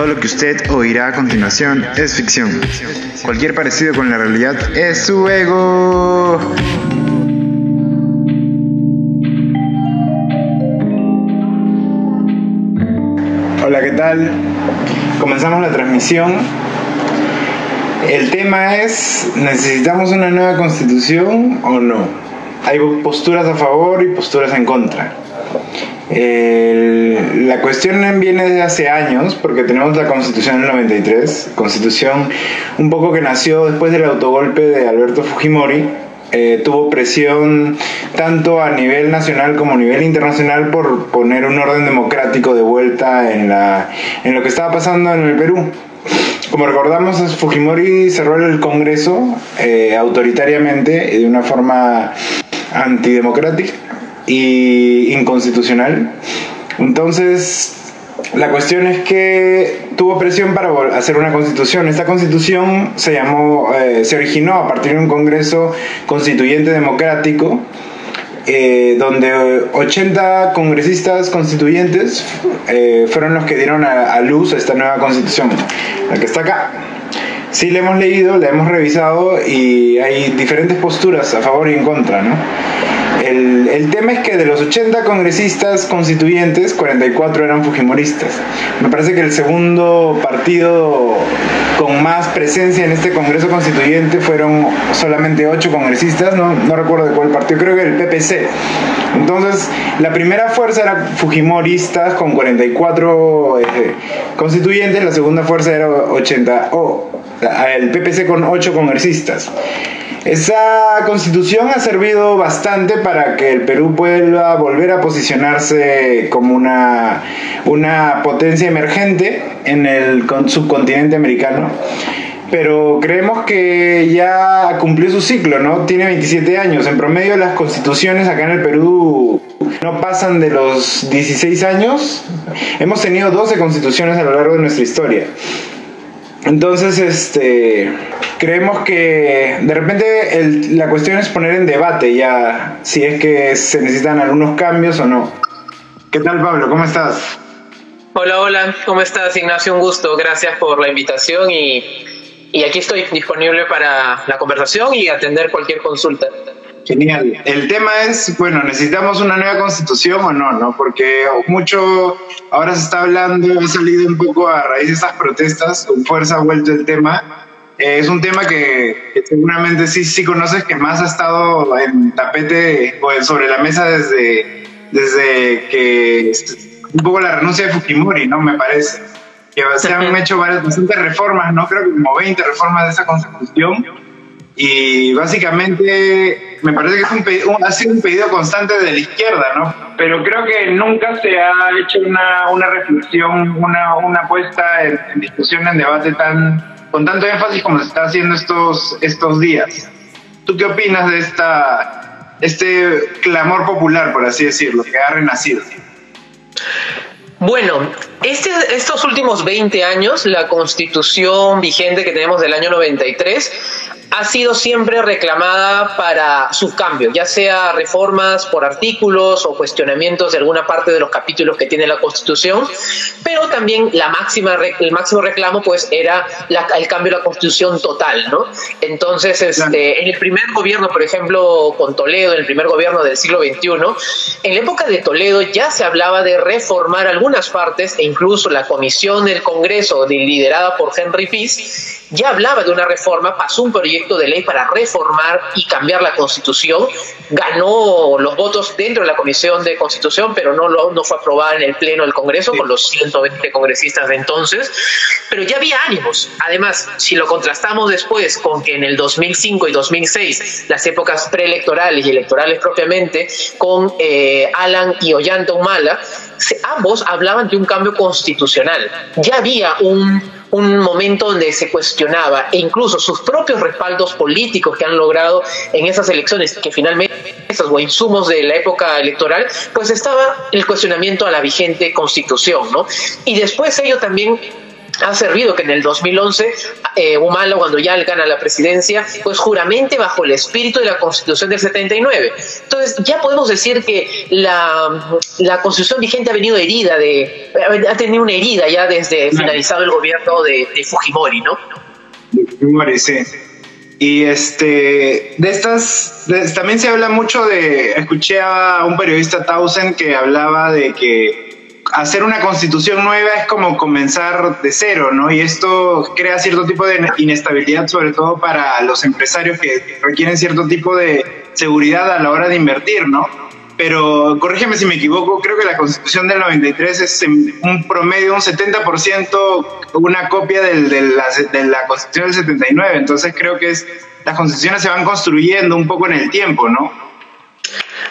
Todo lo que usted oirá a continuación es ficción. Cualquier parecido con la realidad es su ego. Hola, ¿qué tal? Comenzamos la transmisión. El tema es, ¿necesitamos una nueva constitución o no? Hay posturas a favor y posturas en contra la cuestión viene de hace años, porque tenemos la Constitución del 93, Constitución un poco que nació después del autogolpe de Alberto Fujimori, eh, tuvo presión tanto a nivel nacional como a nivel internacional por poner un orden democrático de vuelta en, la, en lo que estaba pasando en el Perú. Como recordamos, Fujimori cerró el Congreso eh, autoritariamente de una forma antidemocrática y inconstitucional. Entonces, la cuestión es que tuvo presión para hacer una constitución. Esta constitución se llamó, eh, se originó a partir de un congreso constituyente democrático, eh, donde 80 congresistas constituyentes eh, fueron los que dieron a, a, luz a esta nueva constitución, la que está acá. Sí, la hemos leído, la hemos revisado y hay diferentes posturas a favor y en contra, ¿no? El, el, tema es que de los 80 congresistas constituyentes, 44 eran fujimoristas. Me parece que el segundo partido con más presencia en este Congreso Constituyente fueron solamente 8 congresistas, no, no recuerdo de cuál partido, creo que el PPC. Entonces, la primera fuerza era fujimoristas con 44 eh, constituyentes, la segunda fuerza era 80, o el PPC con 8 congresistas. Esa constitución ha servido bastante para que el Perú pueda volver a posicionarse como una, una potencia emergente en el subcontinente americano. Pero creemos que ya cumplió su ciclo, ¿no? Tiene 27 años. En promedio las constituciones acá en el Perú no pasan de los 16 años. Hemos tenido 12 constituciones a lo largo de nuestra historia. Entonces, este, creemos que de repente la cuestión es poner en debate ya si es que se necesitan algunos cambios o no. ¿Qué tal, Pablo? ¿Cómo estás? Hola, hola, ¿cómo estás, Ignacio? Un gusto, gracias por la invitación y, y aquí estoy disponible para la conversación y atender cualquier consulta. Genial. El tema es, bueno, ¿necesitamos una nueva constitución o no? no? Porque mucho ahora se está hablando, ha salido un poco a raíz de estas protestas, con fuerza ha vuelto el tema. Eh, es un tema que, seguramente sí, sí conoces, que más ha estado en tapete o sobre la mesa desde, desde que un poco la renuncia de Fujimori, ¿no? Me parece. Que se han hecho varias, bastantes reformas, ¿no? Creo que como 20 reformas de esa constitución y básicamente me parece que es un ha sido un pedido constante de la izquierda, ¿no? Pero creo que nunca se ha hecho una, una reflexión, una, una puesta en, discusión, en debate tan con tanto énfasis como se está haciendo estos, estos días. ¿Tú qué opinas de esta, este clamor popular, por así decirlo, que ha renacido? Bueno, este, estos últimos 20 años, la constitución vigente que tenemos del año 93 ha sido siempre reclamada para su cambio, ya sea reformas por artículos o cuestionamientos de alguna parte de los capítulos que tiene la Constitución, pero también la máxima, el máximo reclamo pues era el cambio de la Constitución total, ¿no? Entonces, este, en el primer gobierno, por ejemplo, con Toledo, en el primer gobierno del siglo XXI, en la época de Toledo ya se hablaba de reformar algunas partes e incluso la comisión del Congreso liderada por Henry Peace ya hablaba de una reforma, pasó un proyecto de ley para reformar y cambiar la constitución, ganó los votos dentro de la comisión de constitución, pero no, lo, no fue aprobada en el pleno del Congreso con los 120 congresistas de entonces, pero ya había ánimos. Además, si lo contrastamos después con que en el 2005 y 2006, las épocas preelectorales y electorales propiamente, con eh, Alan y Ollanta Humala, ambos hablaban de un cambio constitucional. Ya había un un momento donde se cuestionaba e incluso sus propios respaldos políticos que han logrado en esas elecciones, que finalmente esos o insumos de la época electoral, pues estaba el cuestionamiento a la vigente constitución, ¿no? Y después ello también ha servido que en el 2011 eh, Humala, cuando ya gana la presidencia, pues juramente bajo el espíritu de la Constitución del 79. Entonces ya podemos decir que la, la Constitución vigente ha venido herida, de, ha tenido una herida ya desde finalizado el gobierno de, Fujimori, ¿no? Fujimori, sí. Y este, de estas, también se habla mucho de, escuché a un periodista Tausen que hablaba de que hacer una constitución nueva es como comenzar de cero, ¿no? Y esto crea cierto tipo de inestabilidad, sobre todo para los empresarios que requieren cierto tipo de seguridad a la hora de invertir, ¿no? Pero corrígeme si me equivoco, creo que la constitución del 93 es un promedio, un 70% una copia de, la, constitución del 79, entonces creo que las constituciones se van construyendo un poco en el tiempo, ¿no?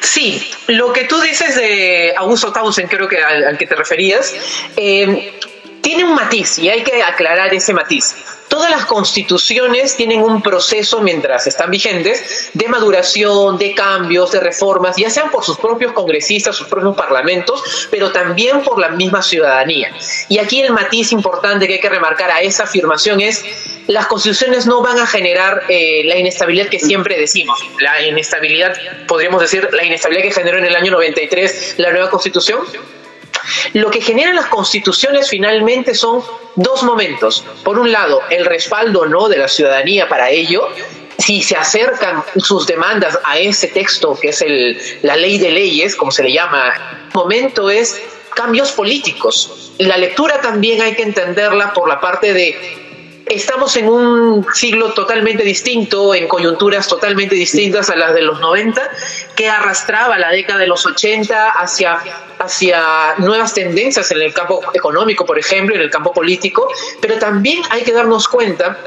Sí, lo que tú dices de Augusto Tausen, creo que al, que te referías, eh, tiene un matiz y hay que aclarar ese matiz. Todas las constituciones tienen un proceso mientras están vigentes de maduración, de cambios, de reformas, ya sean por sus propios congresistas, sus propios parlamentos, pero también por la misma ciudadanía. Y aquí el matiz importante que hay que remarcar a esa afirmación es las constituciones no van a generar eh, la inestabilidad que siempre decimos. La inestabilidad, podríamos decir, la inestabilidad que generó en el año 93 la nueva constitución. Lo que generan las constituciones finalmente son dos momentos. Por un lado, el respaldo no de la ciudadanía para ello, si se acercan sus demandas a ese texto que es el, la ley de leyes, como se le llama, momento es cambios políticos. La lectura también hay que entenderla por la parte de estamos en un siglo totalmente distinto, en coyunturas totalmente distintas a las de los 90, que arrastraba la década de los 80 hacia, hacia nuevas tendencias en el campo económico, por ejemplo, en el campo político, pero también hay que darnos cuenta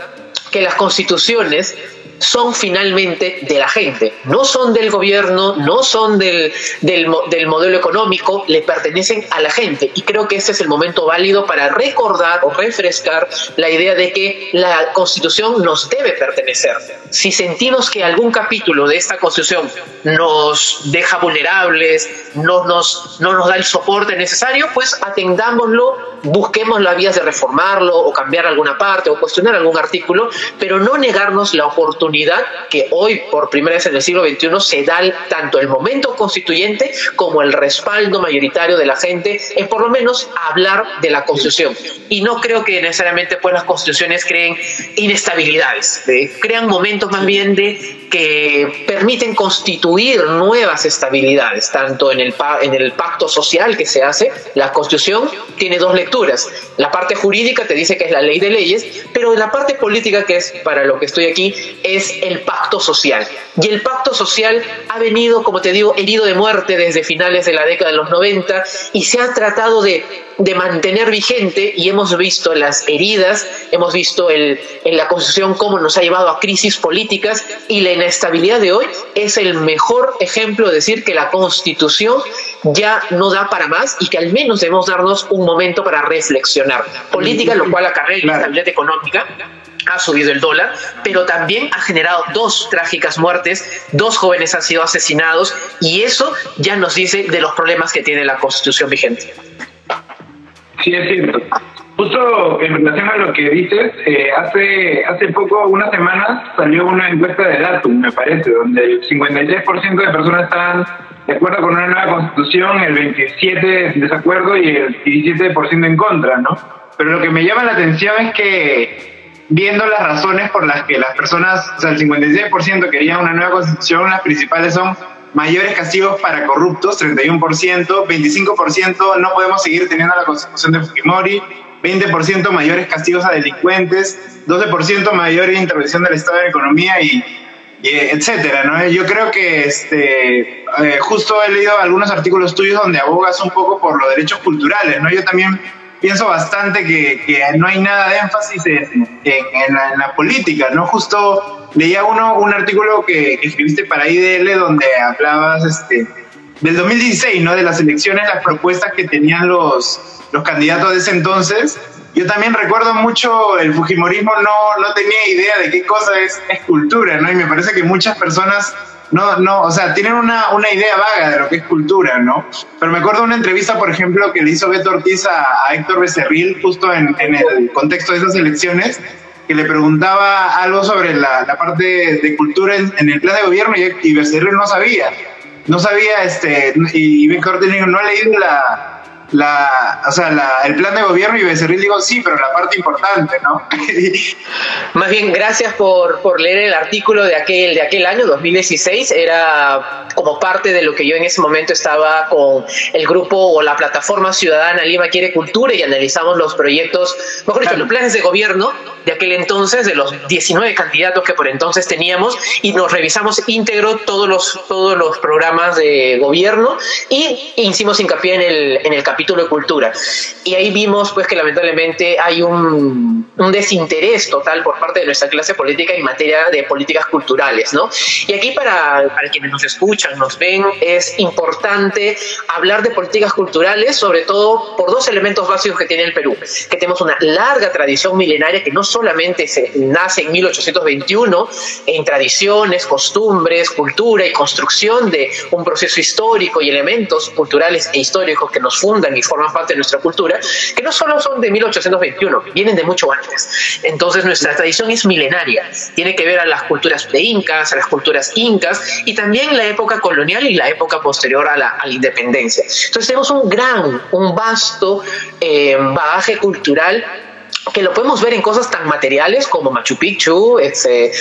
que las constituciones son finalmente de la gente, no son del gobierno, no son del, del, modelo económico, le pertenecen a la gente. Y creo que este es el momento válido para recordar o refrescar la idea de que la constitución nos debe pertenecer. Si sentimos que algún capítulo de esta constitución nos deja vulnerables, no nos, no nos da el soporte necesario, pues atendámoslo, busquemos las vías de reformarlo o cambiar alguna parte o cuestionar algún artículo, pero no negarnos la oportunidad que hoy, por primera vez en el siglo XXI, se da tanto el momento constituyente como el respaldo mayoritario de la gente en por lo menos hablar de la constitución. Y no creo que necesariamente pues, las constituciones creen inestabilidades, crean momentos más bien de que permiten constituir nuevas estabilidades, tanto en el, en el pacto social que se hace, la constitución tiene dos lecturas. La parte jurídica te dice que es la ley de leyes, pero la parte política, que es para lo que estoy aquí, es el pacto social. Y el pacto social ha venido, como te digo, herido de muerte desde finales de la década de los 90 y se ha tratado de de mantener vigente y hemos visto las heridas, hemos visto el, en la Constitución cómo nos ha llevado a crisis políticas y la inestabilidad de hoy es el mejor ejemplo de decir que la Constitución ya no da para más y que al menos debemos darnos un momento para reflexionar. Política, lo cual acarrea la inestabilidad económica, ha subido el dólar, pero también ha generado dos trágicas muertes, dos jóvenes han sido asesinados y eso ya nos dice de los problemas que tiene la constitución vigente. Sí, es cierto. Justo en relación a lo que dices, eh, hace hace poco, unas semanas, salió una encuesta de Datum, me parece, donde el 53% de personas están de acuerdo con una nueva constitución, el 27% en desacuerdo y el 17% en contra, ¿no? Pero lo que me llama la atención es que viendo las razones por las que las personas, o sea, el 56% querían una nueva constitución, las principales son mayores castigos para corruptos, 31%, 25% no podemos seguir teniendo la constitución de Fujimori, 20% mayores castigos a delincuentes, 12% mayor intervención del Estado en la economía y, etcétera, ¿no? Yo creo que este, eh, justo he leído algunos artículos tuyos donde abogas un poco por los derechos culturales, ¿no? Yo también pienso bastante que, que no hay nada de énfasis en, la, política, ¿no? Justo leía uno un artículo que, escribiste para IDL donde hablabas este del 2016, ¿no? De las elecciones, las propuestas que tenían los, los candidatos de ese entonces. Yo también recuerdo mucho el Fujimorismo no, no tenía idea de qué cosa es, es cultura, ¿no? Y me parece que muchas personas no, no, o sea, tienen una, una idea vaga de lo que es cultura, ¿no? Pero me acuerdo una entrevista, por ejemplo, que le hizo Beto Ortiz a, Héctor Becerril justo en, en, el contexto de esas elecciones, que le preguntaba algo sobre la, la parte de, cultura en, el plan de gobierno y, y Becerril no sabía. No sabía, este, y, y no ha leído la, la, o sea, la, el plan de gobierno y Becerril digo sí, pero la parte importante, ¿no? Más bien, gracias por, por, leer el artículo de aquel, de aquel año, 2016. Era como parte de lo que yo en ese momento estaba con el grupo o la plataforma ciudadana Lima Quiere Cultura y analizamos los proyectos, mejor dicho, los planes de gobierno de aquel entonces, de los 19 candidatos que por entonces teníamos, y nos revisamos íntegro todos los, todos los programas de gobierno y hicimos hincapié en el, en el capítulo de cultura. Y ahí vimos pues que lamentablemente hay un, un desinterés total por parte de nuestra clase política en materia de políticas culturales, ¿no? Y aquí para, para quienes nos escuchan, nos ven, es importante hablar de políticas culturales, sobre todo por dos elementos básicos que tiene el Perú, que tenemos una larga tradición milenaria que no solamente se, nace en 1821 en tradiciones, costumbres, cultura y construcción de un proceso histórico y elementos culturales e históricos que nos fundan y forman parte de nuestra cultura, que no solo son de 1821, vienen de mucho antes. Entonces nuestra tradición es milenaria, tiene que ver a las culturas pre-incas, a las culturas incas y también la época colonial y la época posterior a la, a la independencia. Entonces tenemos un gran, un vasto eh, bagaje cultural que lo podemos ver en cosas tan materiales como Machu Picchu, este,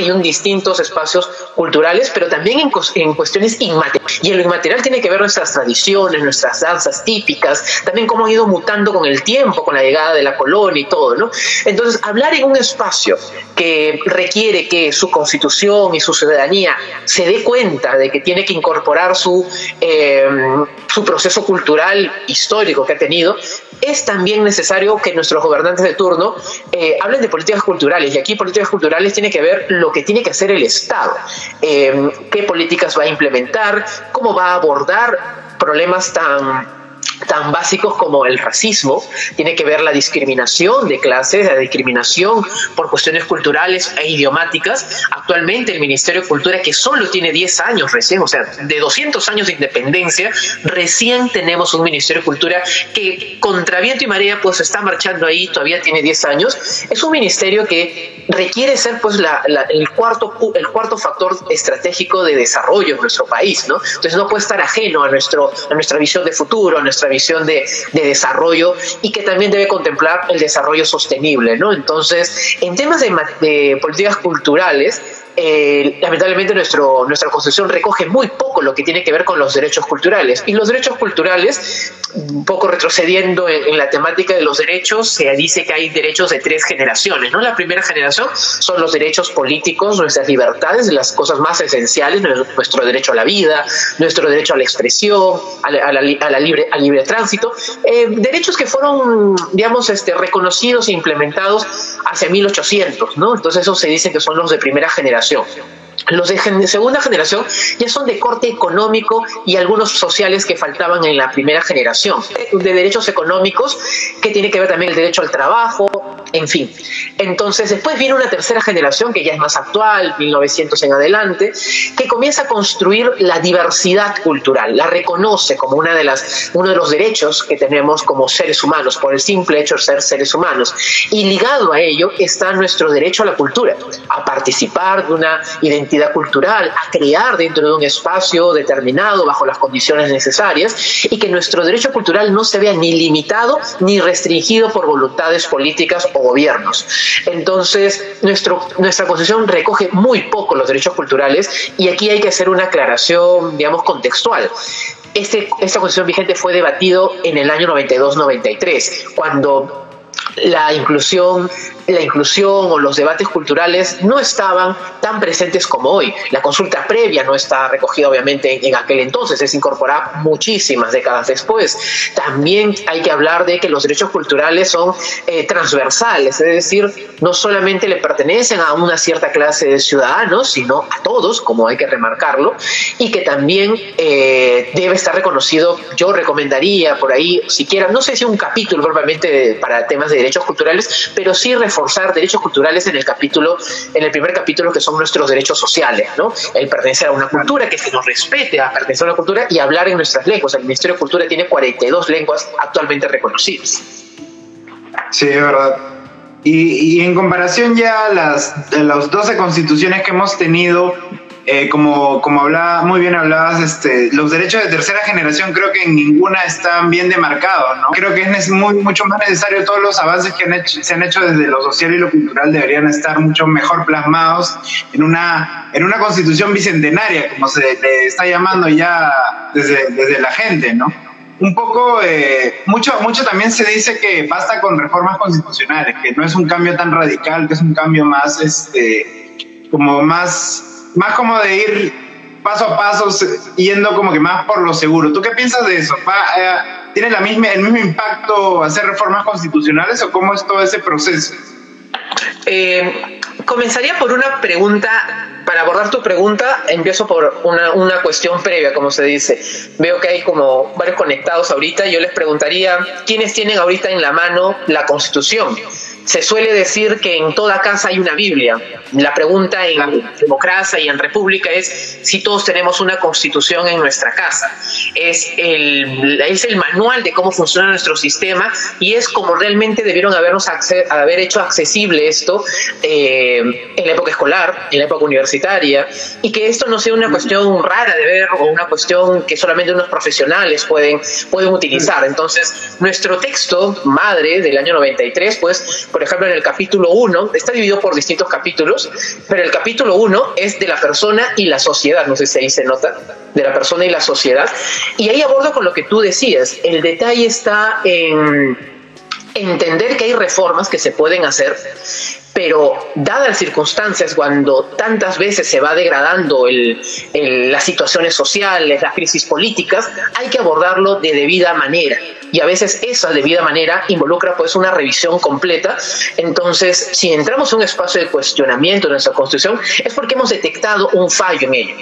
y un distintos espacios culturales, pero también en, en, cuestiones inmateriales. Y en lo inmaterial tiene que ver nuestras tradiciones, nuestras danzas típicas, también cómo han ido mutando con el tiempo, con la llegada de la colonia y todo, ¿no? Entonces, hablar en un espacio que requiere que su constitución y su ciudadanía se dé cuenta de que tiene que incorporar su, eh, su proceso cultural histórico que ha tenido, es también necesario que nuestros gobernantes de turno eh, hablen de políticas culturales. Y aquí políticas culturales tiene que ver lo que tiene que hacer el Estado, eh, qué políticas va a implementar, cómo va a abordar problemas tan tan básicos como el racismo, tiene que ver la discriminación de clases, la discriminación por cuestiones culturales e idiomáticas. Actualmente el Ministerio de Cultura, que solo tiene 10 años recién, o sea, de 200 años de independencia, recién tenemos un Ministerio de Cultura que contra viento y marea pues está marchando ahí, todavía tiene 10 años. Es un ministerio que requiere ser pues la, el, cuarto, el cuarto factor estratégico de desarrollo en nuestro país, ¿no? Entonces no puede estar ajeno a, nuestro, a nuestra visión de futuro, a nuestra visión de, de, desarrollo y que también debe contemplar el desarrollo sostenible, ¿no? Entonces, en temas de, de políticas culturales, eh, lamentablemente nuestro, nuestra constitución recoge muy poco lo que tiene que ver con los derechos culturales. Y los derechos culturales, un poco retrocediendo en, la temática de los derechos, se dice que hay derechos de tres generaciones. ¿no? La primera generación son los derechos políticos, nuestras libertades, las cosas más esenciales, nuestro derecho a la vida, nuestro derecho a la expresión, a la, libre, al libre tránsito, eh, derechos que fueron, digamos, este, reconocidos e implementados hacia 1800. ¿no? Entonces eso se dice que son los de primera generación los de segunda generación ya son de corte económico y algunos sociales que faltaban en la primera generación, de derechos económicos, que tiene que ver también el derecho al trabajo, en fin. Entonces, después viene una tercera generación que ya es más actual, 1900 en adelante, que comienza a construir la diversidad cultural, la reconoce como una de las, uno de los derechos que tenemos como seres humanos, por el simple hecho de ser seres humanos. Y ligado a ello está nuestro derecho a la cultura, a participar de una identidad cultural, a crear dentro de un espacio determinado bajo las condiciones necesarias y que nuestro derecho cultural no se vea ni limitado ni restringido por voluntades políticas o gobiernos. Entonces, nuestro, nuestra Constitución recoge muy poco los derechos culturales y aquí hay que hacer una aclaración, digamos, contextual. Este, esta Constitución vigente fue debatido en el año 92-93, cuando la inclusión la inclusión o los debates culturales no estaban tan presentes como hoy. La consulta previa no está recogida obviamente en aquel entonces, es incorporada muchísimas décadas después. También hay que hablar de que los derechos culturales son eh, transversales, es decir, no solamente le pertenecen a una cierta clase de ciudadanos, sino a todos, como hay que remarcarlo, y que también eh, debe estar reconocido, yo recomendaría por ahí, siquiera, no sé si un capítulo propiamente para temas de derechos culturales, pero sí reforzar derechos culturales en el capítulo, en el primer capítulo que son nuestros derechos sociales, ¿no? El pertenecer a una cultura, que se nos respete a pertenecer a una cultura y hablar en nuestras lenguas. El Ministerio de Cultura tiene 42 lenguas actualmente reconocidas. Sí, es verdad. Y, y en comparación ya a las, a las 12 constituciones que hemos tenido, eh, como, como hablaba, muy bien hablabas, este, los derechos de tercera generación creo que en ninguna están bien demarcados, ¿no? Creo que es muy, mucho más necesario, todos los avances que han hecho, se han hecho desde lo social y lo cultural deberían estar mucho mejor plasmados en una, en una constitución bicentenaria, como se le está llamando ya desde, desde la gente, ¿no? un poco, eh, mucho, mucho también se dice que basta con reformas constitucionales, que no es un cambio tan radical, que es un cambio más, este, como más más como de ir paso a paso, yendo como que más por lo seguro. ¿Tú qué piensas de eso? Eh, ¿Tiene la misma, el mismo impacto hacer reformas constitucionales o cómo es todo ese proceso? Eh, comenzaría por una pregunta. Para abordar tu pregunta, empiezo por una, una cuestión previa, como se dice. Veo que hay como varios conectados ahorita. Yo les preguntaría, ¿quiénes tienen ahorita en la mano la Constitución? Se suele decir que en toda casa hay una Biblia. La pregunta en democracia y en república es si todos tenemos una constitución en nuestra casa. Es el, es el manual de cómo funciona nuestro sistema y es como realmente debieron habernos haber hecho accesible esto eh, en la época escolar, en la época universitaria, y que esto no sea una cuestión rara de ver o una cuestión que solamente unos profesionales pueden, pueden utilizar. Entonces, nuestro texto madre del año 93, pues por ejemplo, en el capítulo 1, está dividido por distintos capítulos, pero el capítulo 1 es de la persona y la sociedad, no sé si ahí se nota, de la persona y la sociedad. Y ahí abordo con lo que tú decías, el detalle está en entender que hay reformas que se pueden hacer pero dadas las circunstancias, cuando tantas veces se va degradando las situaciones sociales, las crisis políticas, hay que abordarlo de debida manera. Y a veces esa debida manera involucra pues una revisión completa. Entonces, si entramos en un espacio de cuestionamiento de nuestra Constitución, es porque hemos detectado un fallo en ello.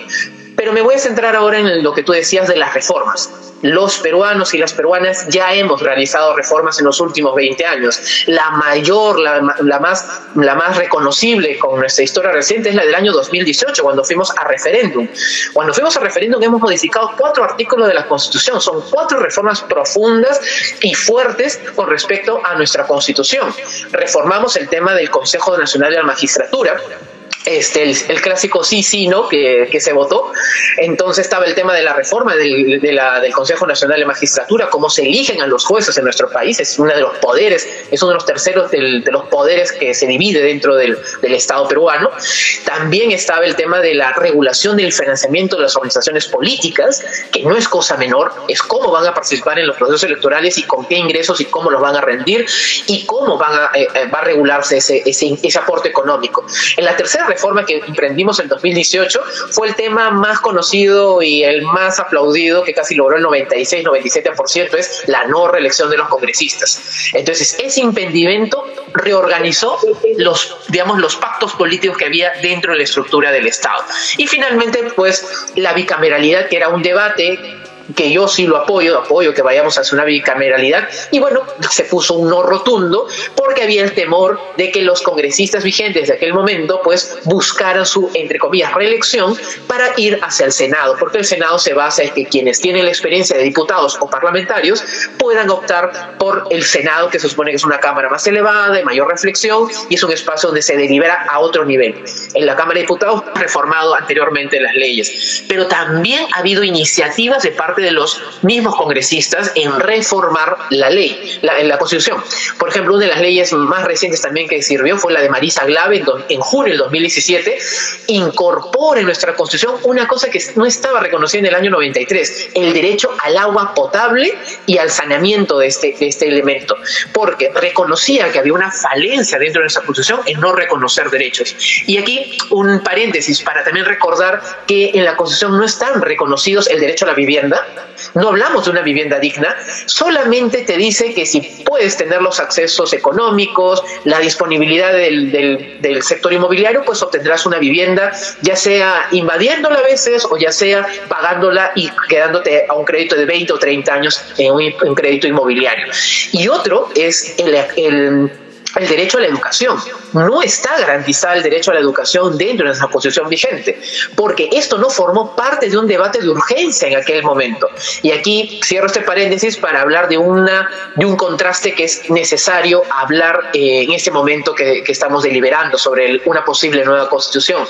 Pero me voy a centrar ahora en lo que tú decías de las reformas. Los peruanos y las peruanas ya hemos realizado reformas en los últimos 20 años. La mayor, la, más, la más reconocible con nuestra historia reciente es la del año 2018, cuando fuimos a referéndum. Cuando fuimos a referéndum hemos modificado cuatro artículos de la Constitución. Son cuatro reformas profundas y fuertes con respecto a nuestra Constitución. Reformamos el tema del Consejo Nacional de la Magistratura este, el, clásico sí, sí, ¿no? Que, que, se votó. Entonces estaba el tema de la reforma del, del Consejo Nacional de Magistratura, cómo se eligen a los jueces en nuestro país, es uno de los poderes, es uno de los terceros de los poderes que se divide dentro del, del, Estado peruano. También estaba el tema de la regulación del financiamiento de las organizaciones políticas, que no es cosa menor, es cómo van a participar en los procesos electorales y con qué ingresos y cómo los van a rendir y cómo van a, eh, eh, va a regularse ese, ese, ese aporte económico. En la tercera reforma que emprendimos en 2018 fue el tema más conocido y el más aplaudido, que casi logró el 96-97%, es la no reelección de los congresistas. Entonces, ese impedimento reorganizó los, digamos, los pactos políticos que había dentro de la estructura del Estado. Y finalmente, pues, la bicameralidad, que era un debate que yo sí lo apoyo, apoyo que vayamos hacia una bicameralidad, y bueno, se puso un no rotundo porque había el temor de que los congresistas vigentes de aquel momento pues buscaran su, entre comillas, reelección para ir hacia el Senado, porque el Senado se basa en que quienes tienen la experiencia de diputados o parlamentarios puedan optar por el Senado, que se supone que es una cámara más elevada, de mayor reflexión, y es un espacio donde se delibera a otro nivel. En la Cámara de Diputados reformado anteriormente las leyes, pero también ha habido iniciativas de parte de los mismos congresistas en reformar la ley, la, la Constitución. Por ejemplo, una de las leyes más recientes también que sirvió fue la de Marisa Glave en, en junio del 2017, incorpora en nuestra Constitución una cosa que no estaba reconocida en el año 93, el derecho al agua potable y al saneamiento de este, de este elemento, porque reconocía que había una falencia dentro de nuestra Constitución en no reconocer derechos. Y aquí un paréntesis para también recordar que en la Constitución no están reconocidos el derecho a la vivienda, no hablamos de una vivienda digna, solamente te dice que si puedes tener los accesos económicos, la disponibilidad del, del, sector inmobiliario, pues obtendrás una vivienda, ya sea invadiéndola a veces o ya sea pagándola y quedándote a un crédito de 20 o 30 años en un, crédito inmobiliario. Y otro es el, el el derecho a la educación. No está garantizado el derecho a la educación dentro de nuestra constitución vigente, porque esto no formó parte de un debate de urgencia en aquel momento. Y aquí cierro este paréntesis para hablar de, una, de un contraste que es necesario hablar eh, en este momento que, estamos deliberando sobre una posible nueva constitución.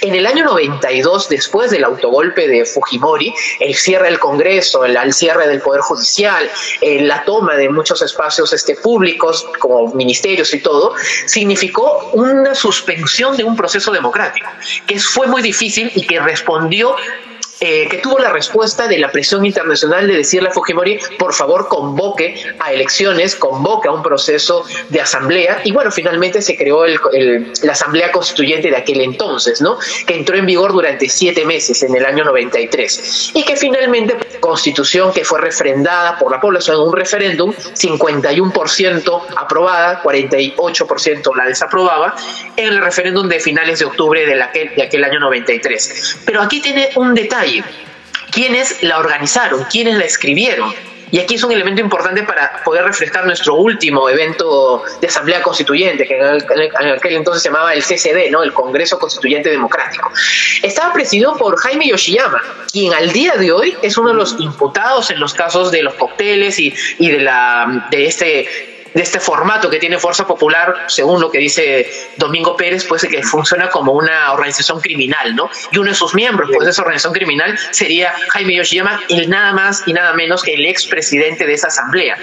En el año 92, después del autogolpe de Fujimori, el cierre del Congreso, el, cierre del Poder Judicial, eh, la toma de muchos espacios este, públicos como ministerios, y todo, significó una suspensión de un proceso democrático, que fue muy difícil y que respondió eh, que tuvo la respuesta de la presión internacional de decirle a Fujimori, por favor, convoque a elecciones, convoque a un proceso de asamblea. Y bueno, finalmente se creó la asamblea constituyente de aquel entonces, ¿no? Que entró en vigor durante siete meses, en el año 93. Y que finalmente, constitución que fue refrendada por la población en un referéndum, 51% aprobada, 48% la desaprobaba, en el referéndum de finales de octubre de aquel, de aquel año 93. Pero aquí tiene un detalle quiénes la organizaron, quiénes la escribieron. Y aquí es un elemento importante para poder refrescar nuestro último evento de Asamblea Constituyente, que en aquel entonces se llamaba el CCD, ¿no? el Congreso Constituyente Democrático. Estaba presidido por Jaime Yoshiyama, quien al día de hoy es uno de los imputados en los casos de los cócteles y, y de, la, de este de este formato que tiene Fuerza Popular, según lo que dice Domingo Pérez, pues que funciona como una organización criminal, ¿no? Y uno de sus miembros, pues de esa organización criminal, sería Jaime Yoshiyama, el nada más y nada menos que el expresidente de esa asamblea.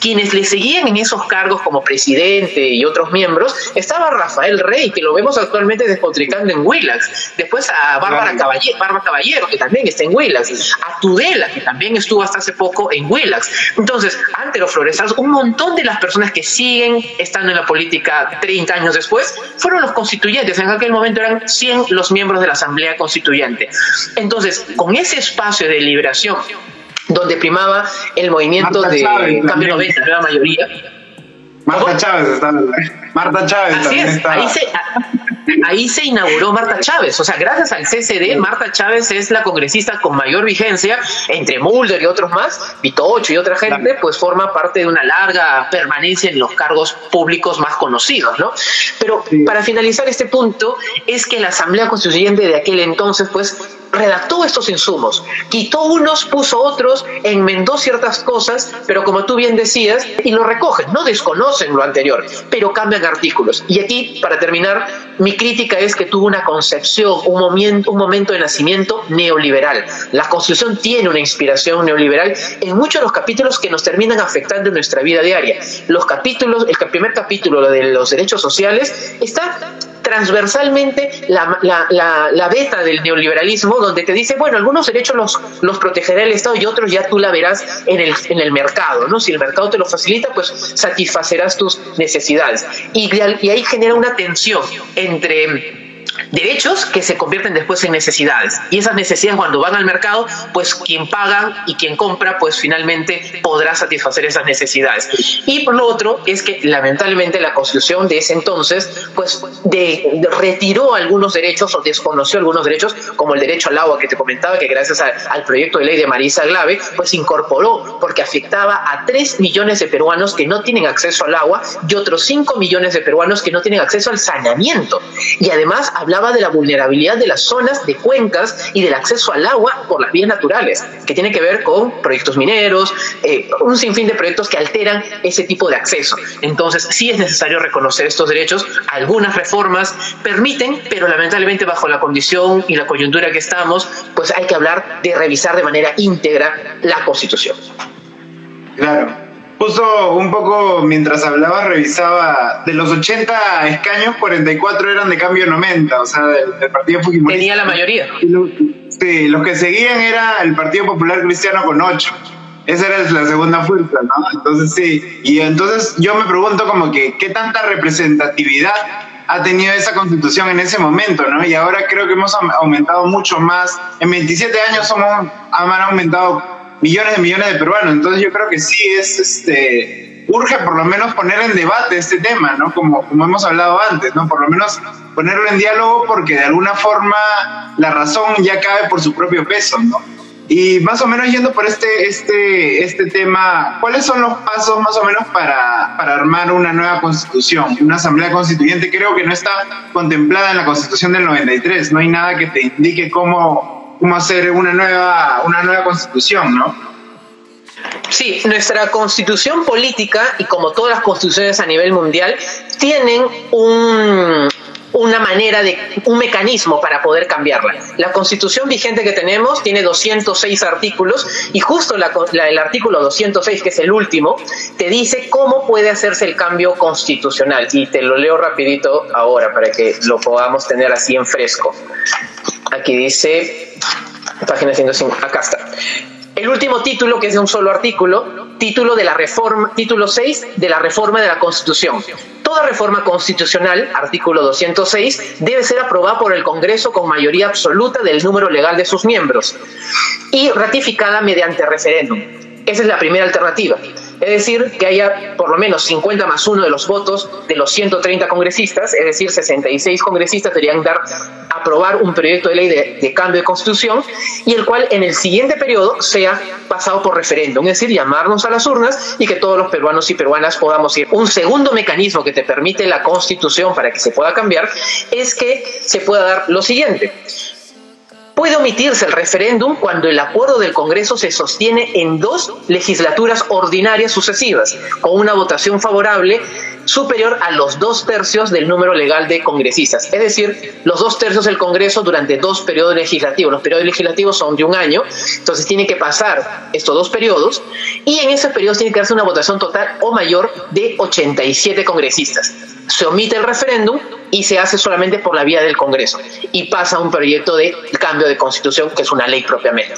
Quienes le seguían en esos cargos como presidente y otros miembros, estaba Rafael Rey, que lo vemos actualmente despotricando en Willax, después a Bárbara Caballero, Bárbara Caballero, que también está en Willax, a Tudela, que también estuvo hasta hace poco en Willax. Entonces, ante los Flores, un montón de las personas que siguen estando en la política 30 años después fueron los constituyentes. En aquel momento eran 100 los miembros de la Asamblea Constituyente. Entonces, con ese espacio de liberación donde primaba el movimiento de cambio 90, la mayoría. Marta Chávez está. Marta Chávez también está. Ahí se, ahí se inauguró Marta Chávez. O sea, gracias al CCD, Marta Chávez es la congresista con mayor vigencia, entre Mulder y otros más, Pitocho y otra gente, pues forma parte de una larga permanencia en los cargos públicos más conocidos, ¿no? Pero para finalizar este punto, es que la Asamblea Constituyente de aquel entonces, pues, redactó estos insumos, quitó unos, puso otros, enmendó ciertas cosas, pero como tú bien decías, y lo recogen, no desconocen lo anterior, pero cambian artículos. Y aquí, para terminar, mi crítica es que tuvo una concepción, un momento, un momento de nacimiento neoliberal. La Constitución tiene una inspiración neoliberal en muchos de los capítulos que nos terminan afectando en nuestra vida diaria. Los capítulos, el primer capítulo de los derechos sociales está transversalmente la, la, la, beta del neoliberalismo, donde te dice, bueno, algunos derechos los, los protegerá el Estado y otros ya tú la verás en el, en el mercado, ¿no? Si el mercado te lo facilita, pues satisfacerás tus necesidades. Y ahí genera una tensión entre derechos que se convierten después en necesidades. Y esas necesidades cuando van al mercado, pues quien paga y quien compra, pues finalmente podrá satisfacer esas necesidades. Y por lo otro es que lamentablemente la constitución de ese entonces, pues de, retiró algunos derechos o desconoció algunos derechos, como el derecho al agua que te comentaba, que gracias al proyecto de ley de Marisa Glave, pues incorporó porque afectaba a 3 millones de peruanos que no tienen acceso al agua y otros 5 millones de peruanos que no tienen acceso al saneamiento. Y además hablaba de la vulnerabilidad de las zonas de cuencas y del acceso al agua por las vías naturales, que tiene que ver con proyectos mineros, eh, un sinfín de proyectos que alteran ese tipo de acceso. Entonces, sí es necesario reconocer estos derechos. Algunas reformas permiten, pero lamentablemente bajo la condición y la coyuntura que estamos, pues hay que hablar de revisar de manera íntegra la Constitución. Claro. Justo un poco mientras hablaba, revisaba de los 80 escaños, 44 eran de cambio 90, o sea, del, Partido Fujimori. Tenía la mayoría. sí, los que seguían era el Partido Popular Cristiano con 8. Esa era la segunda fuerza, ¿no? Entonces sí, y entonces yo me pregunto como que, ¿qué tanta representatividad ha tenido esa constitución en ese momento, ¿no? Y ahora creo que hemos aumentado mucho más. En 27 años somos, han aumentado millones de millones de peruanos. Entonces yo creo que sí es, este, urge por lo menos poner en debate este tema, ¿no? Como, como hemos hablado antes, ¿no? Por lo menos ponerlo en diálogo porque de alguna forma la razón ya cabe por su propio peso, ¿no? Y más o menos yendo por este, este, este tema, ¿cuáles son los pasos más o menos para, para armar una nueva constitución, una asamblea constituyente? Creo que no está contemplada en la constitución del 93, no hay nada que te indique cómo, cómo hacer una nueva, una nueva constitución, ¿no? Sí, nuestra constitución política y como todas las constituciones a nivel mundial tienen un, una manera de, un mecanismo para poder cambiarla. La constitución vigente que tenemos tiene 206 artículos y justo la, el artículo 206, que es el último, te dice cómo puede hacerse el cambio constitucional. Y te lo leo rapidito ahora para que lo podamos tener así en fresco. Aquí dice, página 105, acá está. El último título, que es de un solo artículo, título de la reforma, título 6 de la reforma de la Constitución. Toda reforma constitucional, artículo 206, debe ser aprobada por el Congreso con mayoría absoluta del número legal de sus miembros y ratificada mediante referéndum. Esa es la primera alternativa. Es decir, que haya por lo menos 50 más 1 de los votos de los 130 congresistas, es decir, 66 congresistas deberían dar aprobar un proyecto de ley de, cambio de constitución y el cual en el siguiente periodo sea pasado por referéndum, es decir, llamarnos a las urnas y que todos los peruanos y peruanas podamos ir. Un segundo mecanismo que te permite la constitución para que se pueda cambiar es que se pueda dar lo siguiente Puede omitirse el referéndum cuando el acuerdo del Congreso se sostiene en dos legislaturas ordinarias sucesivas, con una votación favorable superior a los dos tercios del número legal de congresistas, es decir, los dos tercios del Congreso durante dos periodos legislativos. Los periodos legislativos son de un año, entonces tiene que pasar estos dos periodos y en esos periodos tiene que darse una votación total o mayor de 87 congresistas. Se omite el referéndum y se hace solamente por la vía del Congreso y pasa un proyecto de cambio de constitución que es una ley propiamente.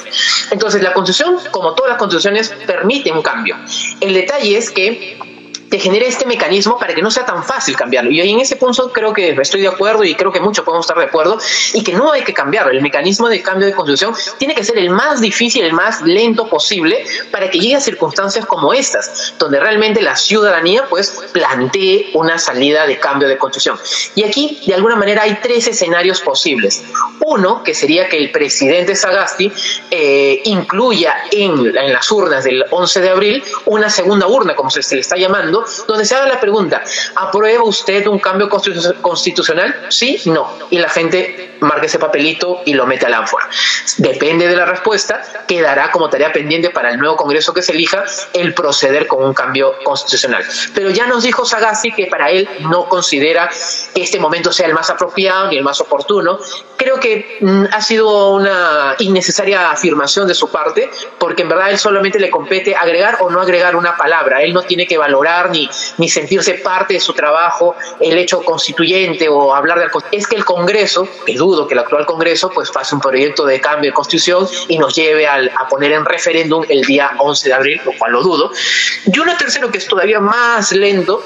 Entonces la constitución, como todas las constituciones, permite un cambio. El detalle es que te genera este mecanismo para que no sea tan fácil cambiarlo. Y en ese punto creo que estoy de acuerdo y creo que muchos podemos estar de acuerdo y que no hay que cambiarlo. El mecanismo de cambio de constitución tiene que ser el más difícil, el más lento posible para que llegue a circunstancias como estas, donde realmente la ciudadanía pues plantee una salida de cambio de constitución. Y aquí de alguna manera hay tres escenarios posibles. Uno, que sería que el presidente Sagasti eh, incluya en, en las urnas del 11 de abril una segunda urna, como se le está llamando, donde se haga la pregunta, ¿aprueba usted un cambio constitucional? Sí, no. Y la gente marca ese papelito y lo mete al ánfora. Depende de la respuesta, quedará como tarea pendiente para el nuevo Congreso que se elija el proceder con un cambio constitucional. Pero ya nos dijo Sagasti que para él no considera que este momento sea el más apropiado ni el más oportuno. Creo que mm, ha sido una innecesaria afirmación de su parte, porque en verdad él solamente le compete agregar o no agregar una palabra. Él no tiene que valorar ni, ni sentirse parte de su trabajo el hecho constituyente o hablar del es que el Congreso, que dudo que el actual Congreso pues pase un proyecto de cambio de constitución y nos lleve a poner en referéndum el día 11 de abril, lo cual lo dudo. Y uno tercero que es todavía más lento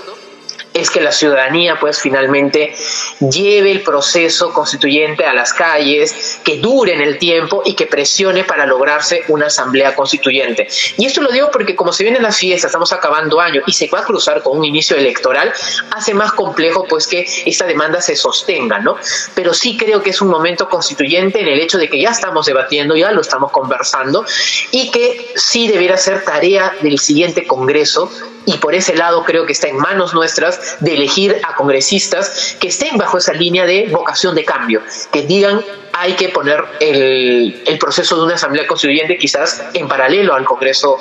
es que la ciudadanía pues finalmente lleve el proceso constituyente a las calles, que dure en el tiempo y que presione para lograrse una asamblea constituyente. Y esto lo digo porque como se vienen las fiestas, estamos acabando año y se va a cruzar con un inicio electoral, hace más complejo pues que esta demanda se sostenga, ¿no? Pero sí creo que es un momento constituyente en el hecho de que ya estamos debatiendo, ya lo estamos conversando y que sí debiera ser tarea del siguiente Congreso y por ese lado creo que está en manos nuestras de elegir a congresistas que estén bajo esa línea de vocación de cambio, que digan hay que poner el, el proceso de una asamblea constituyente quizás en paralelo al Congreso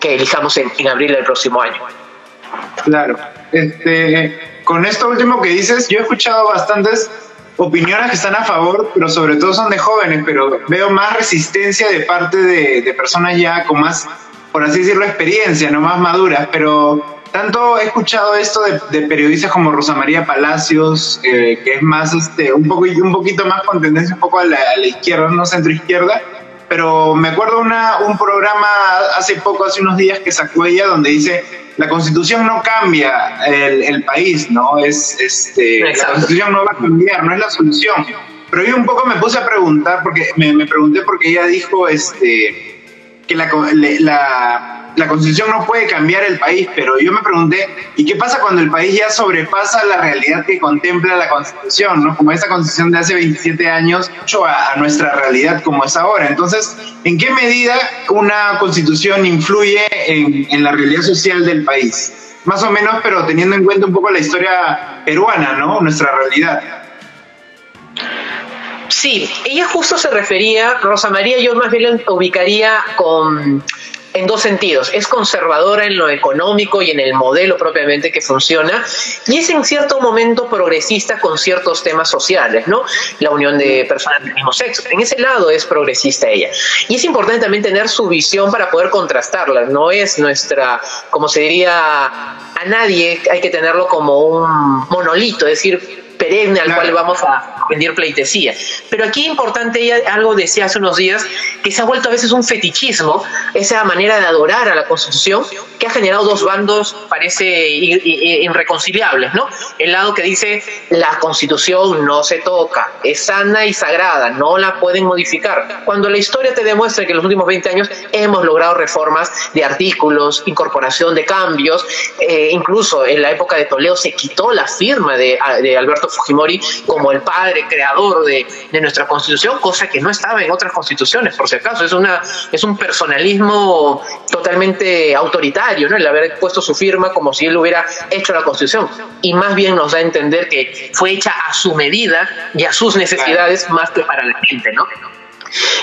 que elijamos en, en abril del próximo año. Claro. Este, con esto último que dices, yo he escuchado bastantes opiniones que están a favor, pero sobre todo son de jóvenes, pero veo más resistencia de parte de, de personas ya con más por así decirlo, experiencia, no más maduras, pero tanto he escuchado esto de, periodistas como Rosa María Palacios, eh, que es más, este, un, poco, un poquito más con tendencia un poco a la, izquierda, no centro izquierda, pero me acuerdo una, un programa hace poco, hace unos días que sacó ella, donde dice, la constitución no cambia el, el país, ¿no? Es, este, la constitución no va a cambiar, no es la solución. Pero yo un poco me puse a preguntar, porque me, me pregunté porque ella dijo, este, que la, la la constitución no puede cambiar el país, pero yo me pregunté, ¿y qué pasa cuando el país ya sobrepasa la realidad que contempla la constitución? ¿no? Como esa constitución de hace 27 años, a, a nuestra realidad como es ahora. Entonces, ¿en qué medida una constitución influye en, en la realidad social del país? Más o menos, pero teniendo en cuenta un poco la historia peruana, ¿no? Nuestra realidad. Sí, ella justo se refería, Rosa María, yo más bien la ubicaría con en dos sentidos. Es conservadora en lo económico y en el modelo propiamente que funciona y es en cierto momento progresista con ciertos temas sociales, ¿no? La unión de personas del mismo sexo. En ese lado es progresista ella. Y es importante también tener su visión para poder contrastarla. No es nuestra, como se diría, a nadie hay que tenerlo como un monolito, es decir, perenne al cual vamos a venir pleitesía. Pero aquí importante, ella algo decía hace unos días, que se ha vuelto a veces un fetichismo, esa manera de adorar a la Constitución, que ha generado dos bandos, parece irreconciliables, ¿no? El lado que dice la Constitución no se toca, es sana y sagrada, no la pueden modificar. Cuando la historia te demuestra que en los últimos 20 años hemos logrado reformas de artículos, incorporación de cambios, eh, incluso en la época de Toledo se quitó la firma de, de Alberto Fujimori como el padre creador de, de, nuestra constitución, cosa que no estaba en otras constituciones, por si acaso. Es, una, es un personalismo totalmente autoritario, ¿no? el haber puesto su firma como si él hubiera hecho la constitución. Y más bien nos da a entender que fue hecha a su medida y a sus necesidades más que para la gente, ¿no?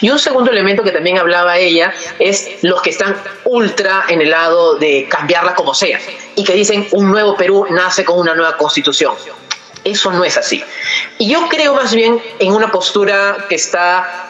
Y un segundo elemento que también hablaba ella es los que están ultra en el lado de cambiarla como sea y que dicen un nuevo Perú nace con una nueva constitución. Eso no es así. Y yo creo más bien en una postura que está